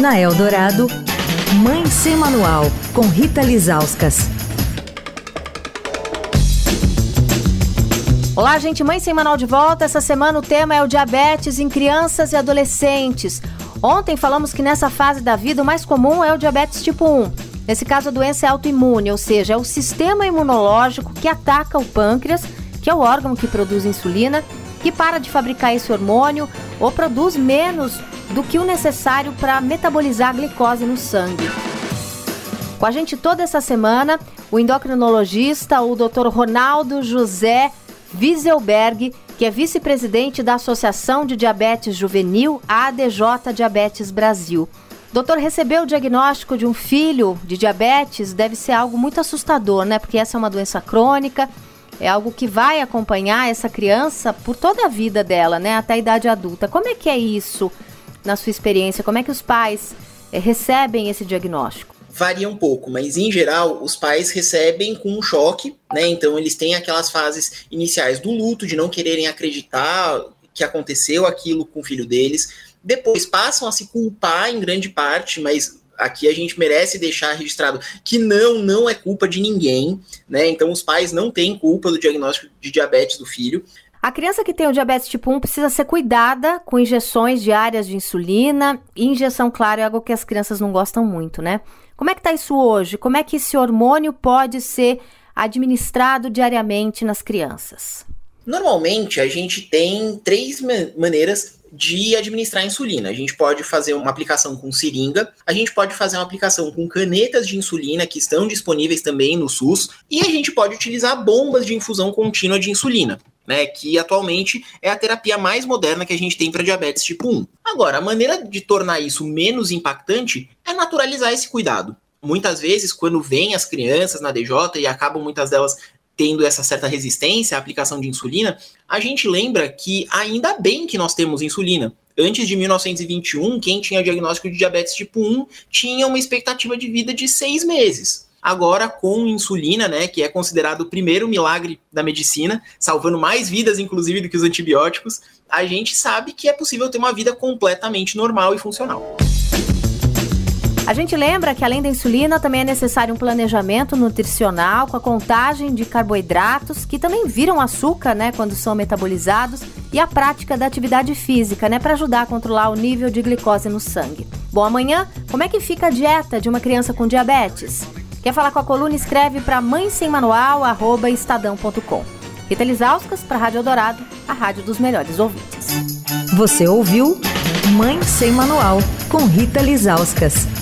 Na Eldorado, Mãe Sem Manual, com Rita Lizauskas. Olá, gente, Mãe Sem Manual de volta. Essa semana o tema é o diabetes em crianças e adolescentes. Ontem falamos que nessa fase da vida o mais comum é o diabetes tipo 1. Nesse caso, a doença é autoimune, ou seja, é o sistema imunológico que ataca o pâncreas, que é o órgão que produz insulina, que para de fabricar esse hormônio ou produz menos do que o necessário para metabolizar a glicose no sangue. Com a gente toda essa semana, o endocrinologista, o Dr. Ronaldo José Wieselberg, que é vice-presidente da Associação de Diabetes Juvenil, ADJ Diabetes Brasil. Doutor, receber o diagnóstico de um filho de diabetes deve ser algo muito assustador, né? Porque essa é uma doença crônica, é algo que vai acompanhar essa criança por toda a vida dela, né? Até a idade adulta. Como é que é isso? na sua experiência? Como é que os pais é, recebem esse diagnóstico? Varia um pouco, mas em geral os pais recebem com um choque, né? Então eles têm aquelas fases iniciais do luto, de não quererem acreditar que aconteceu aquilo com o filho deles. Depois passam a se culpar em grande parte, mas aqui a gente merece deixar registrado que não, não é culpa de ninguém, né? Então os pais não têm culpa do diagnóstico de diabetes do filho. A criança que tem o diabetes tipo 1 precisa ser cuidada com injeções diárias de insulina. E injeção, claro, é algo que as crianças não gostam muito, né? Como é que está isso hoje? Como é que esse hormônio pode ser administrado diariamente nas crianças? Normalmente, a gente tem três maneiras de administrar insulina. A gente pode fazer uma aplicação com seringa, a gente pode fazer uma aplicação com canetas de insulina que estão disponíveis também no SUS, e a gente pode utilizar bombas de infusão contínua de insulina né, que atualmente é a terapia mais moderna que a gente tem para diabetes tipo 1. Agora, a maneira de tornar isso menos impactante é naturalizar esse cuidado. Muitas vezes, quando vêm as crianças na DJ e acabam muitas delas tendo essa certa resistência à aplicação de insulina, a gente lembra que ainda bem que nós temos insulina. Antes de 1921, quem tinha diagnóstico de diabetes tipo 1 tinha uma expectativa de vida de seis meses agora com insulina, né, que é considerado o primeiro milagre da medicina, salvando mais vidas, inclusive, do que os antibióticos, a gente sabe que é possível ter uma vida completamente normal e funcional. A gente lembra que além da insulina também é necessário um planejamento nutricional com a contagem de carboidratos que também viram açúcar, né, quando são metabolizados, e a prática da atividade física, né, para ajudar a controlar o nível de glicose no sangue. Bom, amanhã, como é que fica a dieta de uma criança com diabetes? Quer falar com a coluna? Escreve para mãe sem manual, arroba estadão.com. Rita Lisauskas para Rádio Eldorado, a rádio dos melhores ouvintes. Você ouviu Mãe Sem Manual, com Rita Lisauskas.